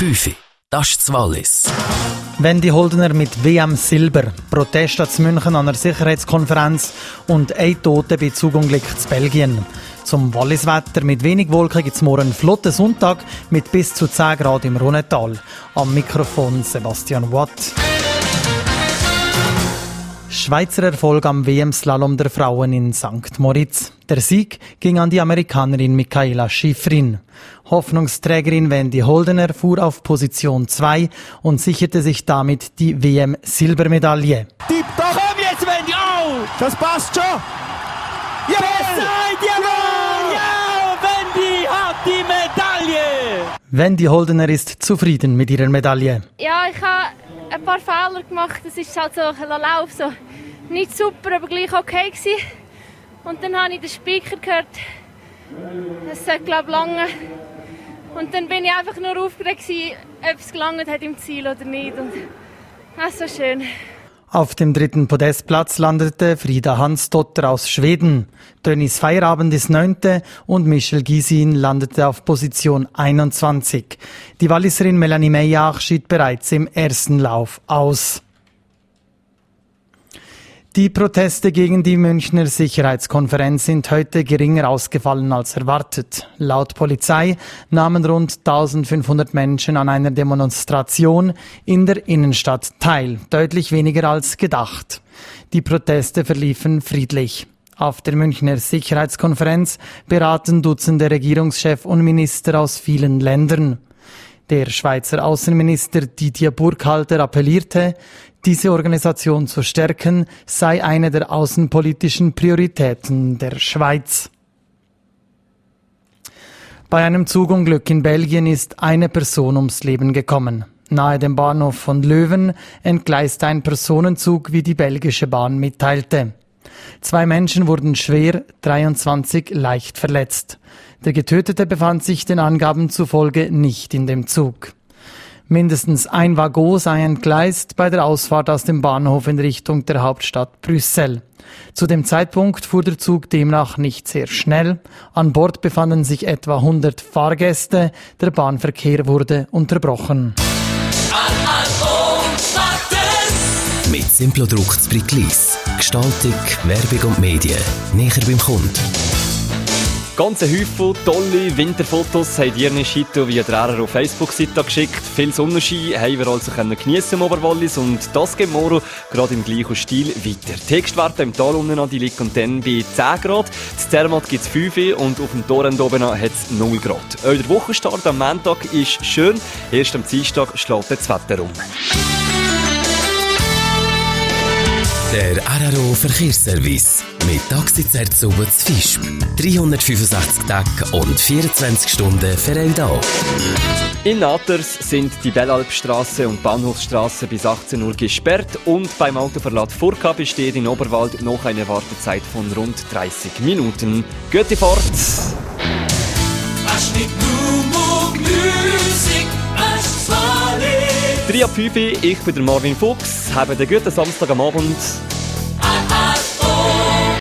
5. Das ist das Wallis. Wendy Holdener mit WM Silber. Protest zu München an einer Sicherheitskonferenz und ein Tote bei Zugunglück zu Belgien. Zum Walliswetter mit wenig Wolken gibt es morgen einen flotten Sonntag mit bis zu 10 Grad im Rhonetal. Am Mikrofon Sebastian Watt. Schweizer Erfolg am WM-Slalom der Frauen in St. Moritz. Der Sieg ging an die Amerikanerin Michaela Schifrin. Hoffnungsträgerin Wendy Holdener fuhr auf Position 2 und sicherte sich damit die WM-Silbermedaille. Tipp doch! Komm jetzt, Wendy! Oh! Das passt schon! Jawohl! Jawohl! Ja! Wendy hat die Medaille! Wendy Holdener ist zufrieden mit ihrer Medaille. Ja, ich habe ein paar Fehler gemacht. Das ist halt so ein Lauf, so nicht super, aber gleich okay gewesen. Und dann habe ich den Speaker gehört. Es sollte, glaube ich, lange. Und dann bin ich einfach nur aufgeregt, gewesen, ob es gelangt hat im Ziel oder nicht. Und das so schön. Auf dem dritten Podestplatz landete Frieda Hansdotter aus Schweden. Dönis Feierabend ist neunte und Michel Gisin landete auf Position 21. Die Walliserin Melanie Meyer schied bereits im ersten Lauf aus. Die Proteste gegen die Münchner Sicherheitskonferenz sind heute geringer ausgefallen als erwartet. Laut Polizei nahmen rund 1500 Menschen an einer Demonstration in der Innenstadt teil, deutlich weniger als gedacht. Die Proteste verliefen friedlich. Auf der Münchner Sicherheitskonferenz beraten Dutzende Regierungschefs und Minister aus vielen Ländern. Der Schweizer Außenminister Didier Burkhalter appellierte, diese Organisation zu stärken, sei eine der außenpolitischen Prioritäten der Schweiz. Bei einem Zugunglück in Belgien ist eine Person ums Leben gekommen. Nahe dem Bahnhof von Löwen entgleiste ein Personenzug, wie die belgische Bahn mitteilte. Zwei Menschen wurden schwer, 23 leicht verletzt. Der Getötete befand sich den Angaben zufolge nicht in dem Zug. Mindestens ein Waggon sei entgleist bei der Ausfahrt aus dem Bahnhof in Richtung der Hauptstadt Brüssel. Zu dem Zeitpunkt fuhr der Zug demnach nicht sehr schnell. An Bord befanden sich etwa 100 Fahrgäste. Der Bahnverkehr wurde unterbrochen. Mit Simplodruck zu Gestaltung, Werbung und Medien. Näher beim Kunden. Ganze Häufel tolle Winterfotos haben Dirne Schito via der auf Facebook-Seite geschickt. Viel Sonnenschein haben wir also geniessen im Oberwallis und das geht morgen gerade im gleichen Stil weiter. Die Textwerte im Tal unten an die liegen dann bei 10 Grad. Das Zermatt gibt es 5 und auf dem Torrent oben hat es 0 Grad. Der Wochenstart am Montag ist schön. Erst am Dienstag schlägt das Wetter um. Der RRO Verkehrsservice mit Taxizert zu Fisch. 365 Tage und 24 Stunden für euch da. In Naters sind die Bellalpstraße und Bahnhofstraße bis 18 Uhr gesperrt und beim Autoverlad Furka besteht in Oberwald noch eine Wartezeit von rund 30 Minuten. Gute Fahrt! 3 ab 5, ich bin der Marvin Fuchs. Haben einen guten Samstag am Abend.